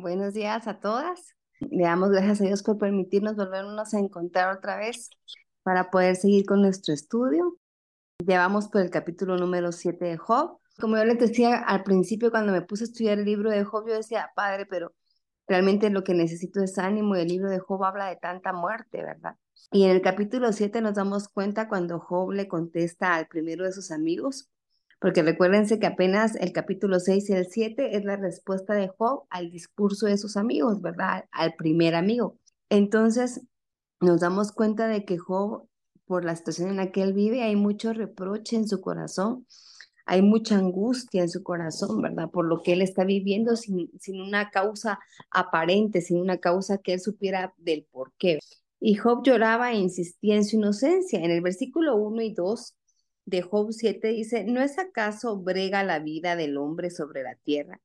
Buenos días a todas. Le damos gracias a Dios por permitirnos volvernos a encontrar otra vez para poder seguir con nuestro estudio. Llevamos por el capítulo número 7 de Job. Como yo les decía al principio, cuando me puse a estudiar el libro de Job, yo decía, Padre, pero realmente lo que necesito es ánimo y el libro de Job habla de tanta muerte, ¿verdad? Y en el capítulo 7 nos damos cuenta cuando Job le contesta al primero de sus amigos, porque recuérdense que apenas el capítulo 6 y el 7 es la respuesta de Job al discurso de sus amigos, ¿verdad? Al primer amigo. Entonces, nos damos cuenta de que Job, por la situación en la que él vive, hay mucho reproche en su corazón, hay mucha angustia en su corazón, ¿verdad? Por lo que él está viviendo sin, sin una causa aparente, sin una causa que él supiera del por qué. Y Job lloraba e insistía en su inocencia. En el versículo 1 y 2 de Job 7 dice, ¿no es acaso brega la vida del hombre sobre la tierra?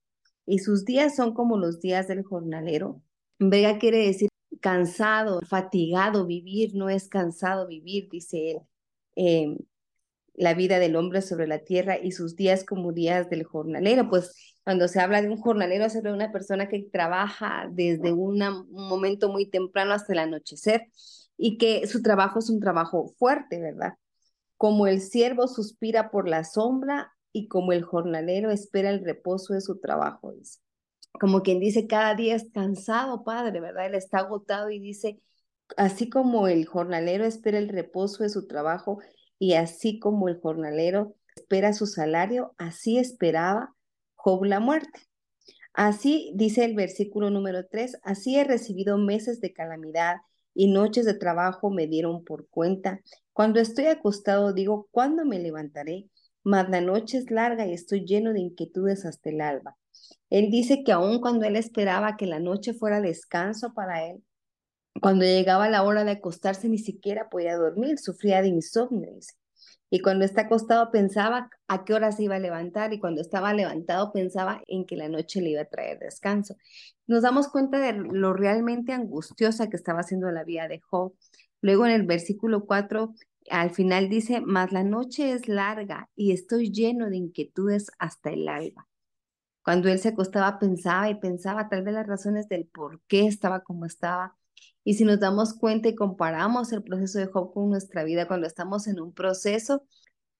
Y sus días son como los días del jornalero. Brega quiere decir cansado, fatigado, vivir no es cansado vivir, dice él. Em, la vida del hombre sobre la tierra y sus días como días del jornalero. Pues cuando se habla de un jornalero, se habla de una persona que trabaja desde un momento muy temprano hasta el anochecer y que su trabajo es un trabajo fuerte, ¿verdad? Como el siervo suspira por la sombra y como el jornalero espera el reposo de su trabajo, dice. Como quien dice, cada día es cansado, padre, ¿verdad? Él está agotado y dice, así como el jornalero espera el reposo de su trabajo y así como el jornalero espera su salario, así esperaba Job la muerte. Así dice el versículo número 3, así he recibido meses de calamidad y noches de trabajo me dieron por cuenta. Cuando estoy acostado digo, ¿cuándo me levantaré? Mas la noche es larga y estoy lleno de inquietudes hasta el alba. Él dice que aun cuando él esperaba que la noche fuera descanso para él, cuando llegaba la hora de acostarse ni siquiera podía dormir, sufría de insomnio. Y cuando está acostado pensaba a qué hora se iba a levantar y cuando estaba levantado pensaba en que la noche le iba a traer descanso. Nos damos cuenta de lo realmente angustiosa que estaba haciendo la vida de Job. Luego en el versículo 4 al final dice, mas la noche es larga y estoy lleno de inquietudes hasta el alba. Cuando él se acostaba pensaba y pensaba tal vez las razones del por qué estaba como estaba. Y si nos damos cuenta y comparamos el proceso de Job con nuestra vida, cuando estamos en un proceso,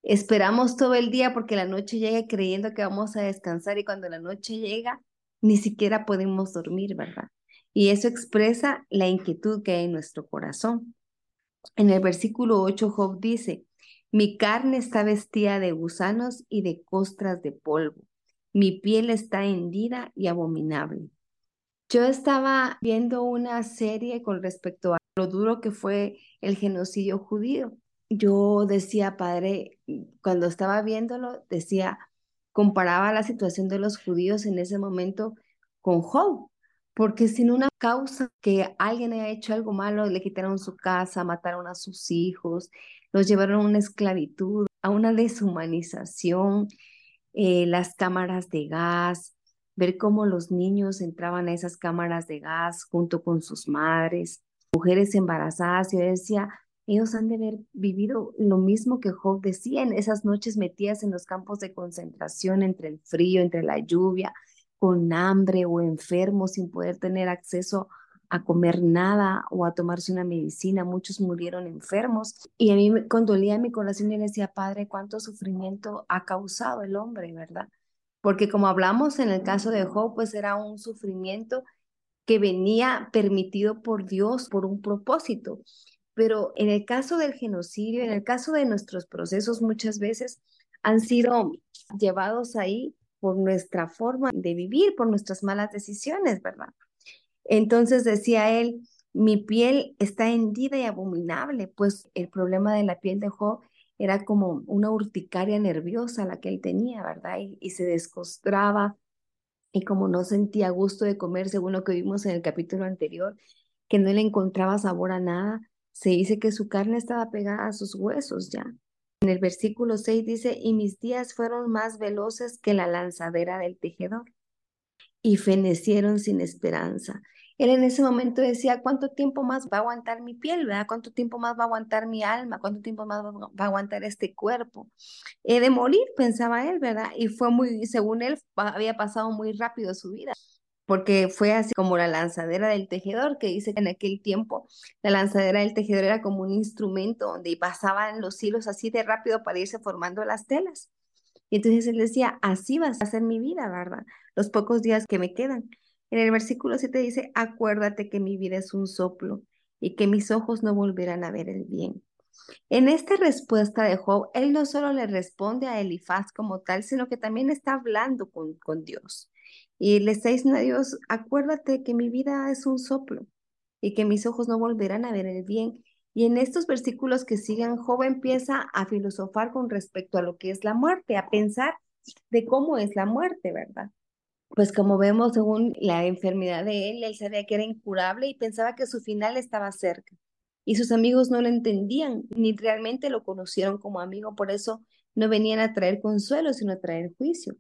esperamos todo el día porque la noche llega creyendo que vamos a descansar y cuando la noche llega, ni siquiera podemos dormir, ¿verdad? Y eso expresa la inquietud que hay en nuestro corazón. En el versículo 8, Job dice, mi carne está vestida de gusanos y de costras de polvo. Mi piel está hendida y abominable. Yo estaba viendo una serie con respecto a lo duro que fue el genocidio judío. Yo decía, padre, cuando estaba viéndolo, decía, comparaba la situación de los judíos en ese momento con Job, porque sin una causa que alguien haya hecho algo malo, le quitaron su casa, mataron a sus hijos, los llevaron a una esclavitud, a una deshumanización, eh, las cámaras de gas, ver cómo los niños entraban a esas cámaras de gas junto con sus madres, mujeres embarazadas. Yo decía, ellos han de haber vivido lo mismo que Job decía en esas noches metidas en los campos de concentración entre el frío, entre la lluvia, con hambre o enfermos sin poder tener acceso a comer nada o a tomarse una medicina. Muchos murieron enfermos. Y a mí me condolía mi corazón y le decía, Padre, cuánto sufrimiento ha causado el hombre, ¿verdad? Porque como hablamos en el caso de Job, pues era un sufrimiento que venía permitido por Dios por un propósito. Pero en el caso del genocidio, en el caso de nuestros procesos, muchas veces han sido llevados ahí por nuestra forma de vivir, por nuestras malas decisiones, ¿verdad? Entonces decía él, mi piel está hendida y abominable, pues el problema de la piel de Job era como una urticaria nerviosa la que él tenía, ¿verdad? Y, se descostraba y como no sentía gusto de comer, según lo que vimos en el capítulo anterior, que no le encontraba sabor a nada, se dice que su carne estaba pegada a sus huesos ya. En el versículo 6 dice, y mis días fueron más veloces que la lanzadera del tejedor, y fenecieron sin esperanza. Él en ese momento decía, ¿cuánto tiempo más va a aguantar mi piel? ¿verdad? ¿Cuánto tiempo más va a aguantar mi alma? ¿Cuánto tiempo más va a aguantar este cuerpo? He de morir, pensaba él, ¿verdad? Y fue muy, según él, había pasado muy rápido su vida. Porque fue así como la lanzadera del tejedor, que dice que en aquel tiempo la lanzadera del tejedor era como un instrumento donde pasaban los hilos así de rápido para irse formando las telas. Y entonces él decía, así va a ser mi vida, ¿verdad? Los pocos días que me quedan. En el versículo 7 dice, acuérdate que mi vida es un soplo y que mis ojos no volverán a ver el bien. En esta respuesta de Job, él no solo le responde a Elifaz como tal, sino que también está hablando con, con Dios. Y le está diciendo a Dios, acuérdate que mi vida es un soplo y que mis ojos no volverán a ver el bien. Y en estos versículos que sigan, Job empieza a filosofar con respecto a lo que es la muerte, a pensar de cómo es la muerte, ¿verdad? Pues como vemos, según la enfermedad de él, él sabía que era incurable y pensaba que su final estaba cerca. Y sus amigos no lo entendían, ni realmente lo conocieron como amigo, por eso no venían a traer consuelo, sino a traer juicio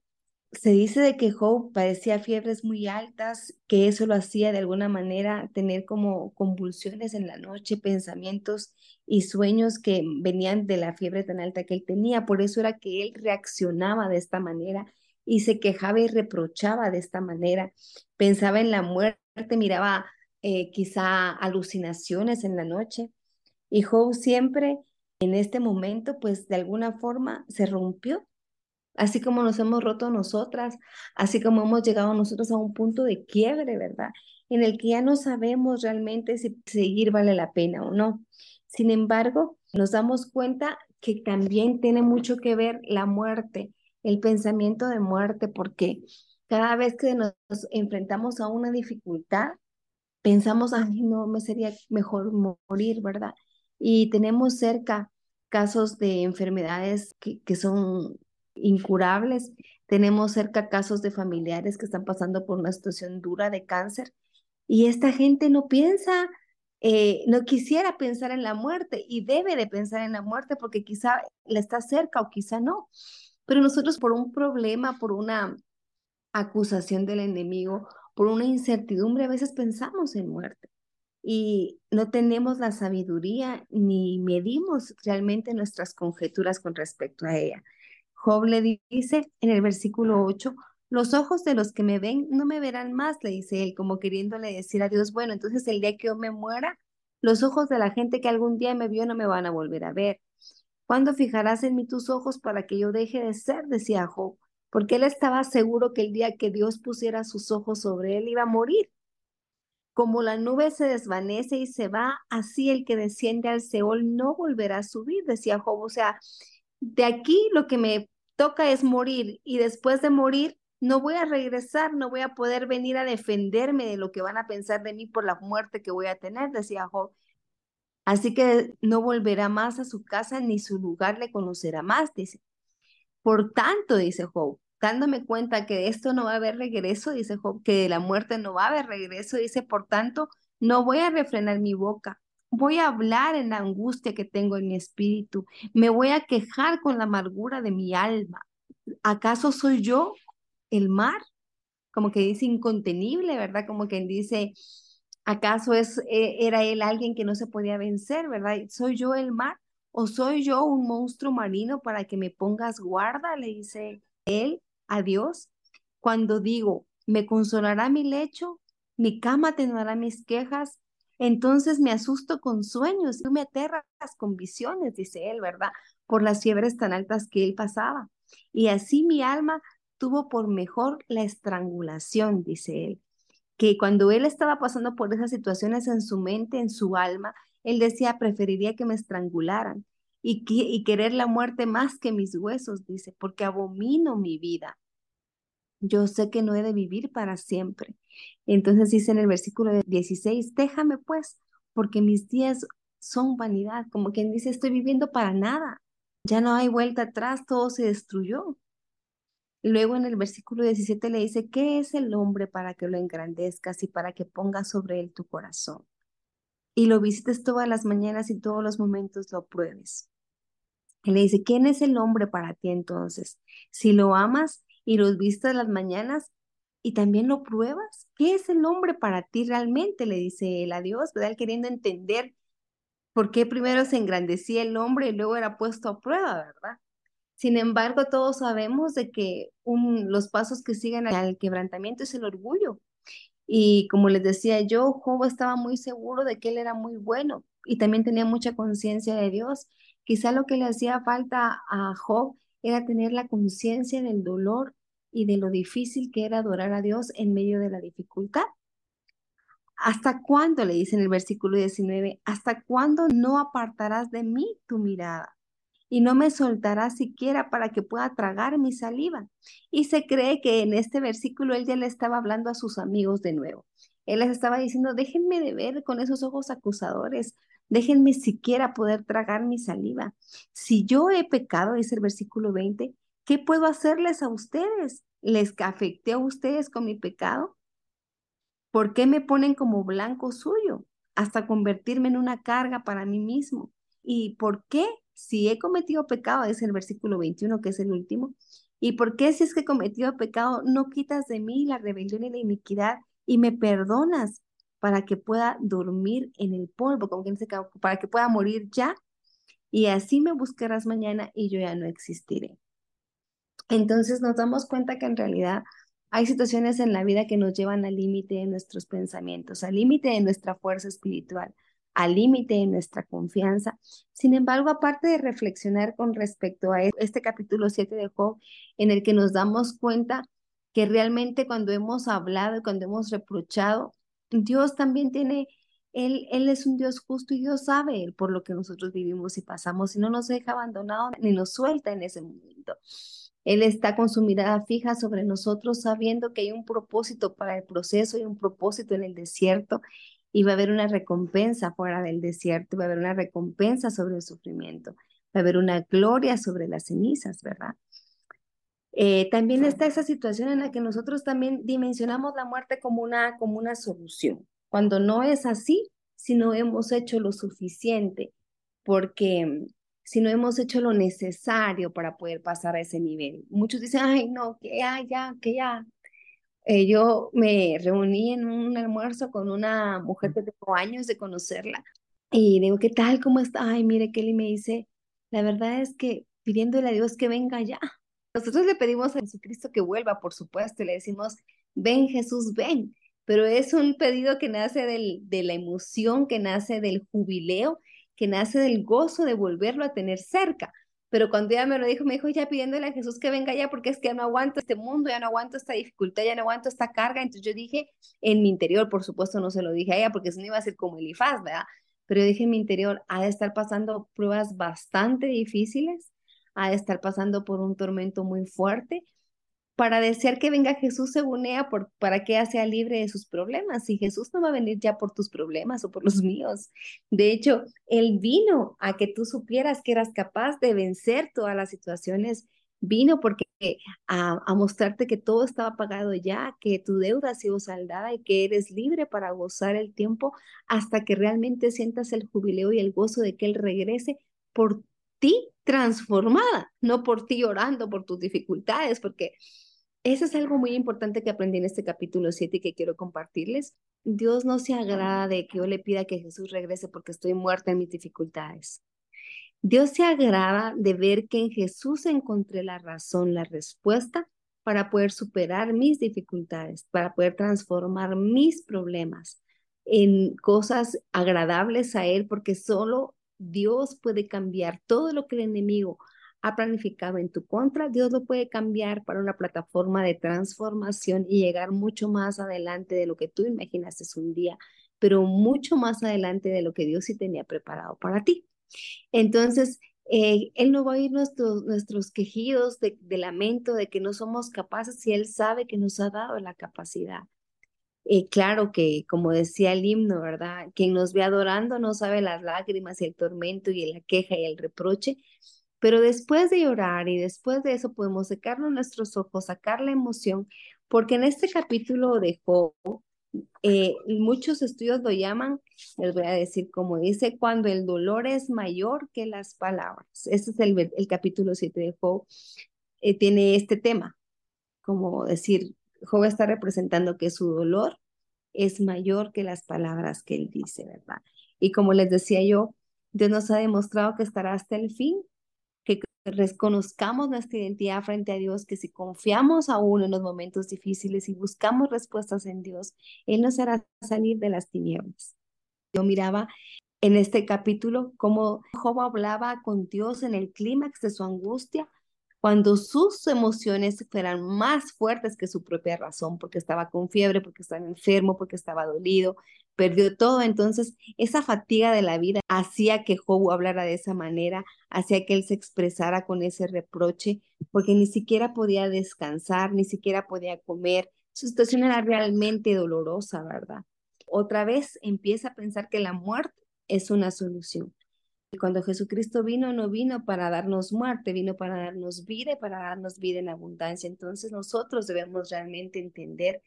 se dice de que Job padecía fiebres muy altas, que eso lo hacía de alguna manera tener como convulsiones en la noche, pensamientos y sueños que venían de la fiebre tan alta que él tenía. Por eso era que él reaccionaba de esta manera y se quejaba y reprochaba de esta manera. Pensaba en la muerte, miraba eh, quizá alucinaciones en la noche. Y Job siempre en este momento, pues de alguna forma se rompió así como nos hemos roto nosotras, así como hemos llegado nosotros a un punto de quiebre, ¿verdad? En el que ya no sabemos realmente si seguir vale la pena o no. Sin embargo, nos damos cuenta que también tiene mucho que ver la muerte, el pensamiento de muerte, porque cada vez que nos enfrentamos a una dificultad, pensamos, ay, no, me sería mejor morir, ¿verdad? Y tenemos cerca casos de enfermedades que, que son incurables. Tenemos cerca casos de familiares que están pasando por una situación dura de cáncer y esta gente no piensa, eh, no quisiera pensar en la muerte y debe de pensar en la muerte porque quizá le está cerca o quizá no. Pero nosotros por un problema, por una acusación del enemigo, por una incertidumbre, a veces pensamos en muerte y no tenemos la sabiduría ni medimos realmente nuestras conjeturas con respecto a ella. Job le dice en el versículo 8, los ojos de los que me ven no me verán más, le dice él, como queriéndole decir a Dios, bueno, entonces el día que yo me muera, los ojos de la gente que algún día me vio no me van a volver a ver. ¿Cuándo fijarás en mí tus ojos para que yo deje de ser? decía Job, porque él estaba seguro que el día que Dios pusiera sus ojos sobre él iba a morir. Como la nube se desvanece y se va, así el que desciende al Seol no volverá a subir, decía Job. O sea, de aquí lo que me toca es morir y después de morir no voy a regresar, no voy a poder venir a defenderme de lo que van a pensar de mí por la muerte que voy a tener, decía Job. Así que no volverá más a su casa ni su lugar le conocerá más, dice. Por tanto, dice Job, dándome cuenta que de esto no va a haber regreso, dice Job, que de la muerte no va a haber regreso, dice, por tanto, no voy a refrenar mi boca, Voy a hablar en la angustia que tengo en mi espíritu. Me voy a quejar con la amargura de mi alma. ¿Acaso soy yo el mar? Como que dice incontenible, ¿verdad? Como quien dice, ¿acaso es, e, era él alguien que no se podía vencer, ¿verdad? ¿Soy yo el mar? ¿O soy yo un monstruo marino para que me pongas guarda? Le dice él a Dios. Cuando digo, me consolará mi lecho, mi cama atenuará mis quejas, entonces me asusto con sueños y me aterras con visiones, dice él, ¿verdad? Por las fiebres tan altas que él pasaba. Y así mi alma tuvo por mejor la estrangulación, dice él. Que cuando él estaba pasando por esas situaciones en su mente, en su alma, él decía, preferiría que me estrangularan y, y querer la muerte más que mis huesos, dice, porque abomino mi vida. Yo sé que no he de vivir para siempre. Entonces dice en el versículo 16, déjame pues, porque mis días son vanidad, como quien dice, estoy viviendo para nada, ya no hay vuelta atrás, todo se destruyó. luego en el versículo 17 le dice, ¿qué es el hombre para que lo engrandezcas y para que pongas sobre él tu corazón? Y lo visites todas las mañanas y todos los momentos lo pruebes. Y le dice, ¿quién es el hombre para ti entonces? Si lo amas y los vistes las mañanas, y también lo pruebas. ¿Qué es el hombre para ti realmente? Le dice él a Dios, ¿verdad? queriendo entender por qué primero se engrandecía el hombre y luego era puesto a prueba, ¿verdad? Sin embargo, todos sabemos de que los pasos que siguen al quebrantamiento es el orgullo. Y como les decía yo, Job estaba muy seguro de que él era muy bueno y también tenía mucha conciencia de Dios. Quizá lo que le hacía falta a Job era tener la conciencia del dolor y de lo difícil que era adorar a Dios en medio de la dificultad. ¿Hasta cuándo? Le dice en el versículo 19, ¿hasta cuándo no apartarás de mí tu mirada? Y no me soltarás siquiera para que pueda tragar mi saliva. Y se cree que en este versículo él ya le estaba hablando a sus amigos de nuevo. Él les estaba diciendo, déjenme de ver con esos ojos acusadores, déjenme siquiera poder tragar mi saliva. Si yo he pecado, dice el versículo 20, ¿qué puedo hacerles a ustedes? ¿Les afecté a ustedes con mi pecado? ¿Por qué me ponen como blanco suyo hasta convertirme en una carga para mí mismo? ¿Y por qué si he cometido pecado, es el versículo 21 que es el último, ¿y por qué si es que he cometido pecado no quitas de mí la rebelión y la iniquidad y me perdonas para que pueda dormir en el polvo, como quien para que pueda morir ya? Y así me buscarás mañana y yo ya no existiré. Entonces nos damos cuenta que en realidad hay situaciones en la vida que nos llevan al límite de nuestros pensamientos, al límite de nuestra fuerza espiritual, al límite de nuestra confianza. Sin embargo, aparte de reflexionar con respecto a este capítulo 7 de Job, en el que nos damos cuenta que realmente cuando hemos hablado y cuando hemos reprochado, Dios también tiene, Él, Él es un Dios justo y Dios sabe por lo que nosotros vivimos y pasamos y no nos deja abandonado ni nos suelta en ese momento. Él está con su mirada fija sobre nosotros, sabiendo que hay un propósito para el proceso y un propósito en el desierto, y va a haber una recompensa fuera del desierto, va a haber una recompensa sobre el sufrimiento, va a haber una gloria sobre las cenizas, ¿verdad? Eh, también está esa situación en la que nosotros también dimensionamos la muerte como una, como una solución, cuando no es así, si no hemos hecho lo suficiente, porque si no hemos hecho lo necesario para poder pasar a ese nivel. Muchos dicen, ay, no, que ya, ya, que ya. Eh, yo me reuní en un almuerzo con una mujer que tengo años de conocerla y digo, ¿qué tal? ¿Cómo está? Ay, mire, Kelly me dice, la verdad es que pidiéndole a Dios que venga ya. Nosotros le pedimos a Jesucristo que vuelva, por supuesto, y le decimos, ven Jesús, ven. Pero es un pedido que nace del, de la emoción, que nace del jubileo que nace del gozo de volverlo a tener cerca. Pero cuando ella me lo dijo, me dijo, ya pidiéndole a Jesús que venga ya, porque es que ya no aguanto este mundo, ya no aguanto esta dificultad, ya no aguanto esta carga. Entonces yo dije, en mi interior, por supuesto, no se lo dije a ella, porque eso no iba a ser como Elifaz, ¿verdad? Pero yo dije en mi interior, ha de estar pasando pruebas bastante difíciles, ha de estar pasando por un tormento muy fuerte, para desear que venga Jesús según ella por, para que ella sea libre de sus problemas. Y Jesús no va a venir ya por tus problemas o por los míos. De hecho, Él vino a que tú supieras que eras capaz de vencer todas las situaciones. Vino porque a, a mostrarte que todo estaba pagado ya, que tu deuda ha sido saldada y que eres libre para gozar el tiempo hasta que realmente sientas el jubileo y el gozo de que Él regrese por transformada, no por ti orando por tus dificultades, porque eso es algo muy importante que aprendí en este capítulo 7 y que quiero compartirles. Dios no se agrada de que yo le pida que Jesús regrese porque estoy muerta en mis dificultades. Dios se agrada de ver que en Jesús encontré la razón, la respuesta para poder superar mis dificultades, para poder transformar mis problemas en cosas agradables a Él, porque solo Dios puede cambiar todo lo que el enemigo ha planificado en tu contra, Dios lo puede cambiar para una plataforma de transformación y llegar mucho más adelante de lo que tú imaginaste un día, pero mucho más adelante de lo que Dios sí tenía preparado para ti. Entonces, eh, Él no va a oír nuestros, nuestros quejidos de, lamento de que no somos capaces si Él sabe que nos ha dado la capacidad. Eh, claro que, como decía el himno, ¿verdad? Quien nos ve adorando no sabe las lágrimas y el tormento y la queja y el reproche, pero después de llorar y después de eso podemos secarnos nuestros ojos, sacar la emoción, porque en este capítulo de Job, eh, muchos estudios lo llaman, les voy a decir como dice, cuando el dolor es mayor que las palabras. Este es el, el capítulo 7 de Job, eh, tiene este tema, como decir, Job está representando que su dolor es mayor que las palabras que él dice, ¿verdad? Y como les decía yo, Dios nos ha demostrado que estará hasta el fin reconozcamos nuestra identidad frente a Dios, que si confiamos aún en los momentos difíciles y buscamos respuestas en Dios, Él nos hará salir de las tinieblas. Yo miraba en este capítulo cómo Job hablaba con Dios en el clímax de su angustia, cuando sus emociones fueran más fuertes que su propia razón, porque estaba con fiebre, porque estaba enfermo, porque estaba dolido, perdió todo. Entonces, esa fatiga de la vida hacía que Job hablara de esa manera, hacía que él se expresara con ese reproche, porque ni siquiera podía descansar, ni siquiera podía comer. Su situación era realmente dolorosa, ¿verdad? Otra vez empieza a pensar que la muerte es una solución. Cuando Jesucristo vino, no vino para darnos muerte, vino para darnos vida y para darnos vida en abundancia. Entonces nosotros debemos realmente entender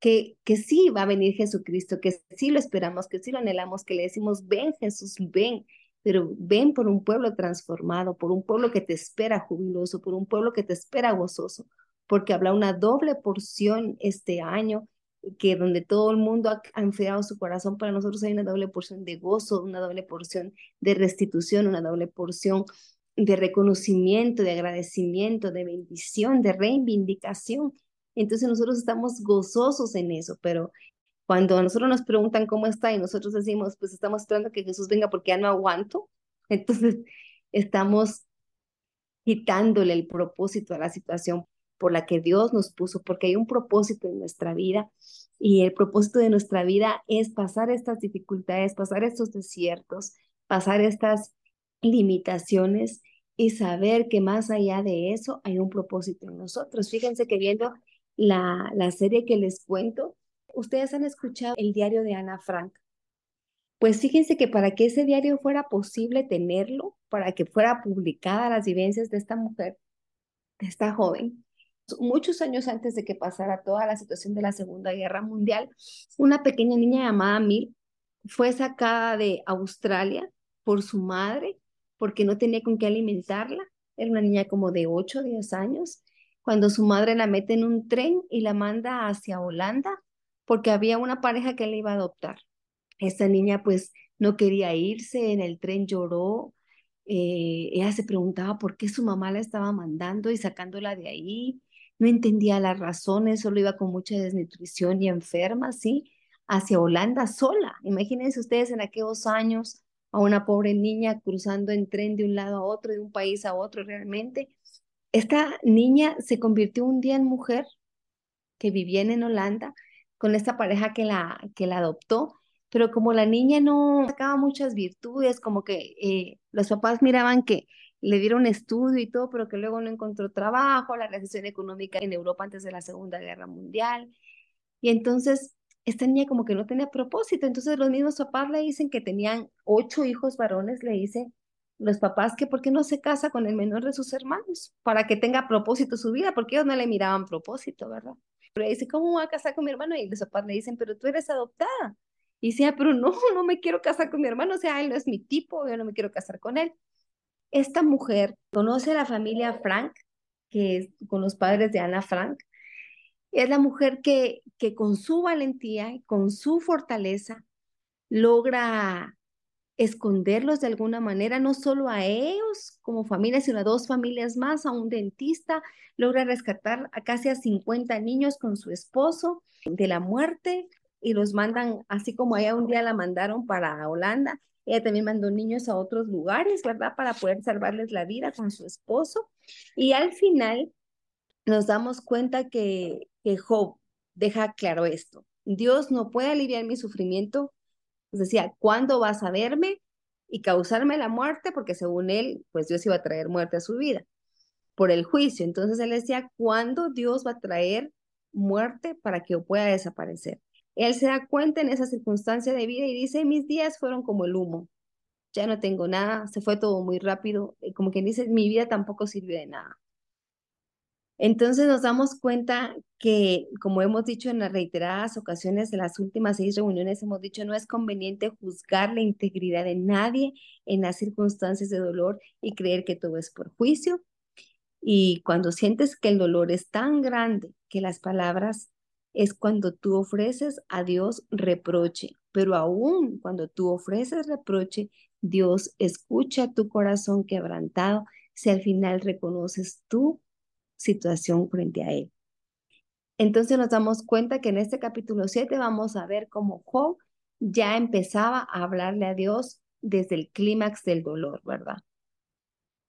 que, que sí va a venir Jesucristo, que sí lo esperamos, que sí lo anhelamos, que le decimos, ven Jesús, ven, pero ven por un pueblo transformado, por un pueblo que te espera jubiloso, por un pueblo que te espera gozoso, porque habrá una doble porción este año que donde todo el mundo ha, enfriado su corazón, para nosotros hay una doble porción de gozo, una doble porción de restitución, una doble porción de reconocimiento, de agradecimiento, de bendición, de reivindicación. Entonces nosotros estamos gozosos en eso, pero cuando a nosotros nos preguntan cómo está y nosotros decimos, pues estamos esperando que Jesús venga porque ya no aguanto, entonces estamos quitándole el propósito a la situación por la que Dios nos puso, porque hay un propósito en nuestra vida y el propósito de nuestra vida es pasar estas dificultades, pasar estos desiertos, pasar estas limitaciones y saber que más allá de eso hay un propósito en nosotros. Fíjense que viendo la, la serie que les cuento, ustedes han escuchado el diario de Ana Frank. Pues fíjense que para que ese diario fuera posible tenerlo, para que fuera publicada las vivencias de esta mujer, de esta joven, muchos años antes de que pasara toda la situación de la Segunda Guerra Mundial, una pequeña niña llamada Mil fue sacada de Australia por su madre porque no tenía con qué alimentarla. Era una niña como de 8 o 10 años. Cuando su madre la mete en un tren y la manda hacia Holanda porque había una pareja que le iba a adoptar. Esta niña pues no quería irse, en el tren lloró, eh, ella se preguntaba por qué su mamá la estaba mandando y sacándola de ahí no entendía las razones, solo iba con mucha desnutrición y enferma, ¿sí? Hacia Holanda sola. Imagínense ustedes en aquellos años a una pobre niña cruzando en tren de un lado a otro, de un país a otro realmente. Esta niña se convirtió un día en mujer que vivía en Holanda con esta pareja que la, que la adoptó, pero como la niña no sacaba muchas virtudes, como que eh, los papás miraban que le dieron estudio y todo, pero que luego no encontró trabajo, la recesión económica en Europa antes de la Segunda Guerra Mundial. Y entonces esta niña como que no tenía propósito. Entonces los mismos papás le dicen que tenían ocho hijos varones, le dicen los papás que por qué no se casa con el menor de sus hermanos, para que tenga propósito su vida, porque ellos no le miraban propósito, ¿verdad? Pero le dice, ¿cómo voy a casar con mi hermano? Y los papás le dicen, pero tú eres adoptada. Y decía, pero no, no me quiero casar con mi hermano, o sea, él no es mi tipo, yo no me quiero casar con él. Esta mujer conoce a la familia Frank, que es con los padres de Ana Frank. Es la mujer que, que con su valentía y con su fortaleza logra esconderlos de alguna manera, no solo a ellos como familia, sino a dos familias más, a un dentista, logra rescatar a casi a 50 niños con su esposo de la muerte y los mandan, así como ella un día la mandaron para Holanda, ella también mandó niños a otros lugares, ¿verdad? Para poder salvarles la vida con su esposo. Y al final nos damos cuenta que, que Job deja claro esto. Dios no puede aliviar mi sufrimiento. Pues decía, ¿cuándo vas a verme y causarme la muerte? Porque según él, pues Dios iba a traer muerte a su vida por el juicio. Entonces él decía, ¿cuándo Dios va a traer muerte para que yo pueda desaparecer? Él se da cuenta en esa circunstancia de vida y dice, mis días fueron como el humo, ya no tengo nada, se fue todo muy rápido, como quien dice, mi vida tampoco sirvió de nada. Entonces nos damos cuenta que, como hemos dicho en las reiteradas ocasiones de las últimas seis reuniones, hemos dicho, no es conveniente juzgar la integridad de nadie en las circunstancias de dolor y creer que todo es por juicio. Y cuando sientes que el dolor es tan grande que las palabras es cuando tú ofreces a Dios reproche, pero aún cuando tú ofreces reproche, Dios escucha tu corazón quebrantado, si al final reconoces tu situación frente a Él. Entonces nos damos cuenta que en este capítulo 7 vamos a ver cómo Job ya empezaba a hablarle a Dios desde el clímax del dolor, ¿verdad?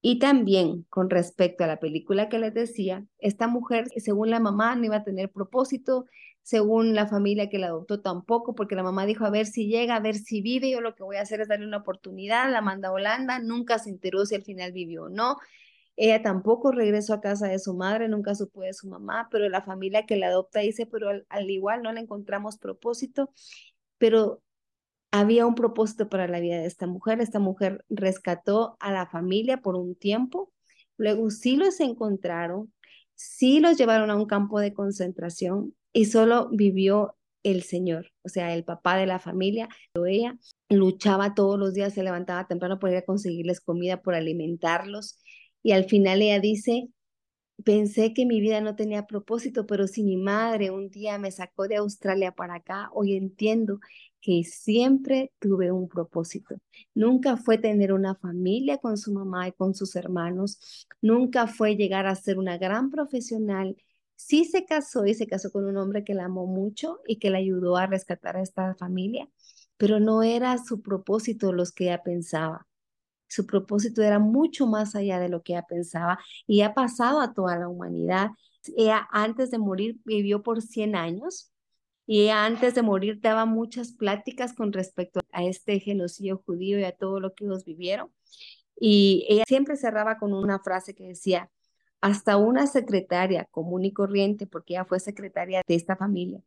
Y también con respecto a la película que les decía, esta mujer, según la mamá, no iba a tener propósito, según la familia que la adoptó tampoco, porque la mamá dijo, a ver si llega, a ver si vive, yo lo que voy a hacer es darle una oportunidad, la manda a Holanda, nunca se enteró si al final vivió o no. Ella tampoco regresó a casa de su madre, nunca supo de su mamá, pero la familia que la adopta dice, pero al, al igual no le encontramos propósito, pero había un propósito para la vida de esta mujer. Esta mujer rescató a la familia por un tiempo, luego sí los encontraron, sí los llevaron a un campo de concentración y solo vivió el Señor, o sea, el papá de la familia. Ella luchaba todos los días, se levantaba temprano para ir conseguirles comida, por alimentarlos. Y al final ella dice, Pensé que mi vida no tenía propósito, pero si mi madre un día me sacó de Australia para acá, hoy entiendo que siempre tuve un propósito. Nunca fue tener una familia con su mamá y con sus hermanos, nunca fue llegar a ser una gran profesional. Sí se casó y se casó con un hombre que la amó mucho y que le ayudó a rescatar a esta familia, pero no era su propósito los que ella pensaba. Su propósito era mucho más allá de lo que ella pensaba y ha pasado a toda la humanidad. Ella antes de morir vivió por 100 años y antes de morir daba muchas pláticas con respecto a este genocidio judío y a todo lo que ellos vivieron. Y ella siempre cerraba con una frase que decía, hasta una secretaria común y corriente, porque ella fue secretaria de esta familia,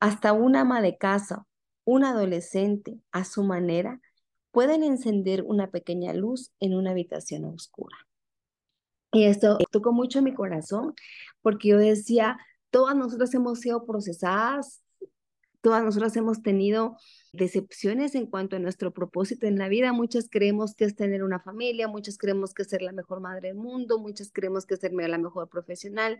hasta una ama de casa, un adolescente a su manera, pueden encender una pequeña luz en una habitación oscura. Y esto tocó mucho mi corazón porque yo decía, todas nosotras hemos sido procesadas, todas nosotras hemos tenido decepciones en cuanto a nuestro propósito en la vida. Muchas creemos que es tener una familia, muchas creemos que es ser la mejor madre del mundo, muchas creemos que es ser la mejor profesional.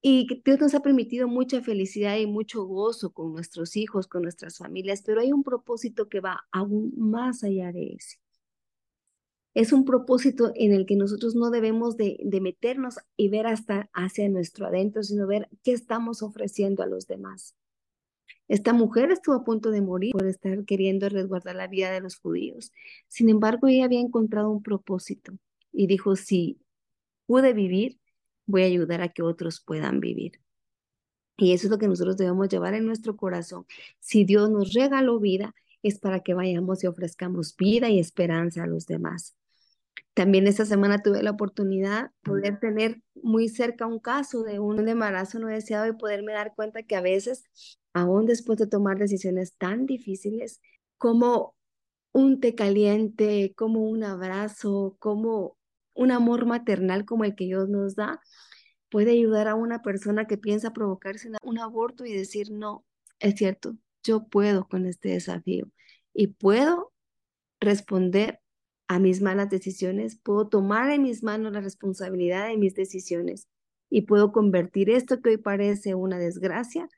Y Dios nos ha permitido mucha felicidad y mucho gozo con nuestros hijos, con nuestras familias, pero hay un propósito que va aún más allá de ese. Es un propósito en el que nosotros no debemos de, meternos y ver hasta hacia nuestro adentro, sino ver qué estamos ofreciendo a los demás. Esta mujer estuvo a punto de morir por estar queriendo resguardar la vida de los judíos. Sin embargo, ella había encontrado un propósito y dijo, si pude vivir, voy a ayudar a que otros puedan vivir. Y eso es lo que nosotros debemos llevar en nuestro corazón. Si Dios nos regaló vida, es para que vayamos y ofrezcamos vida y esperanza a los demás. También esta semana tuve la oportunidad de poder tener muy cerca un caso de un embarazo no deseado y poderme dar cuenta que a veces, aún después de tomar decisiones tan difíciles, como un té caliente, como un abrazo, como un amor maternal como el que Dios nos da, puede ayudar a una persona que piensa provocarse un aborto y decir, no, es cierto, yo puedo con este desafío y puedo responder a mis malas decisiones, puedo tomar en mis manos la responsabilidad de mis decisiones y puedo convertir esto que hoy parece una desgracia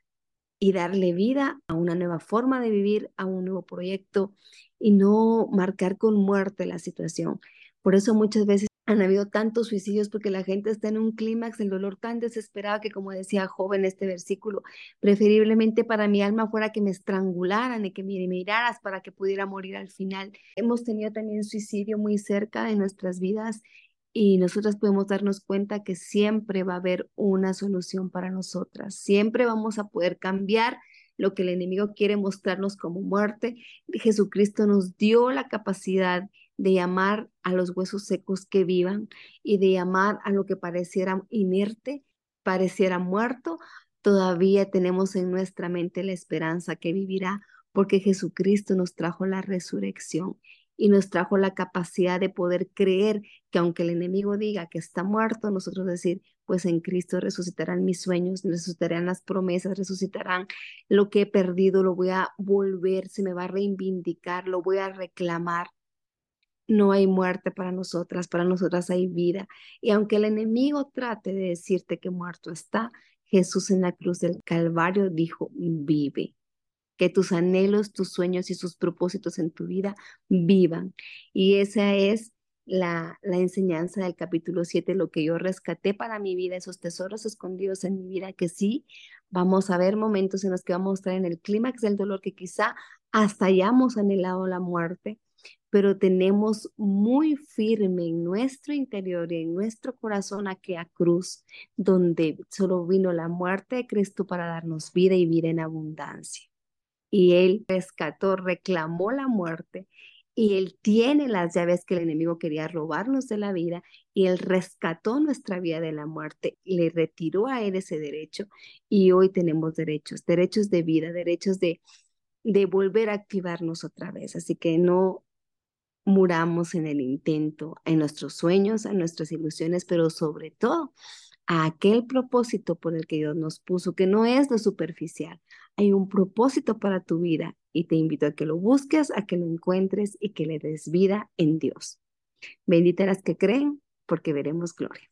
y darle vida a una nueva forma de vivir, a un nuevo proyecto y no marcar con muerte la situación. Por eso muchas veces han habido tantos suicidios porque la gente está en un clímax del dolor tan desesperado que, como decía joven este versículo, preferiblemente para mi alma fuera que me estrangularan y que me miraras para que pudiera morir al final. Hemos tenido también suicidio muy cerca de nuestras vidas y nosotras podemos darnos cuenta que siempre va a haber una solución para nosotras, siempre vamos a poder cambiar lo que el enemigo quiere mostrarnos como muerte. Jesucristo nos dio la capacidad de llamar a los huesos secos que vivan y de llamar a lo que pareciera inerte, pareciera muerto, todavía tenemos en nuestra mente la esperanza que vivirá porque Jesucristo nos trajo la resurrección y nos trajo la capacidad de poder creer que aunque el enemigo diga que está muerto, nosotros decir, pues en Cristo resucitarán mis sueños, resucitarán las promesas, resucitarán lo que he perdido, lo voy a volver, se me va a reivindicar, lo voy a reclamar no hay muerte para nosotras, para nosotras hay vida. Y aunque el enemigo trate de decirte que muerto está, Jesús en la cruz del Calvario dijo, vive. Que tus anhelos, tus sueños y sus propósitos en tu vida vivan. Y esa es la, enseñanza del capítulo 7, lo que yo rescaté para mi vida, esos tesoros escondidos en mi vida, que sí, vamos a ver momentos en los que vamos a estar en el clímax del dolor, que quizá hasta hayamos anhelado la muerte, pero tenemos muy firme en nuestro interior y en nuestro corazón aquella cruz donde solo vino la muerte de Cristo para darnos vida y vida en abundancia. Y Él rescató, reclamó la muerte y Él tiene las llaves que el enemigo quería robarnos de la vida y Él rescató nuestra vida de la muerte, le retiró a Él ese derecho y hoy tenemos derechos, derechos de vida, derechos de, de volver a activarnos otra vez. Así que no muramos en el intento, en nuestros sueños, en nuestras ilusiones, pero sobre todo a aquel propósito por el que Dios nos puso, que no es lo superficial. Hay un propósito para tu vida y te invito a que lo busques, a que lo encuentres y que le des vida en Dios. Bendita las que creen, porque veremos gloria.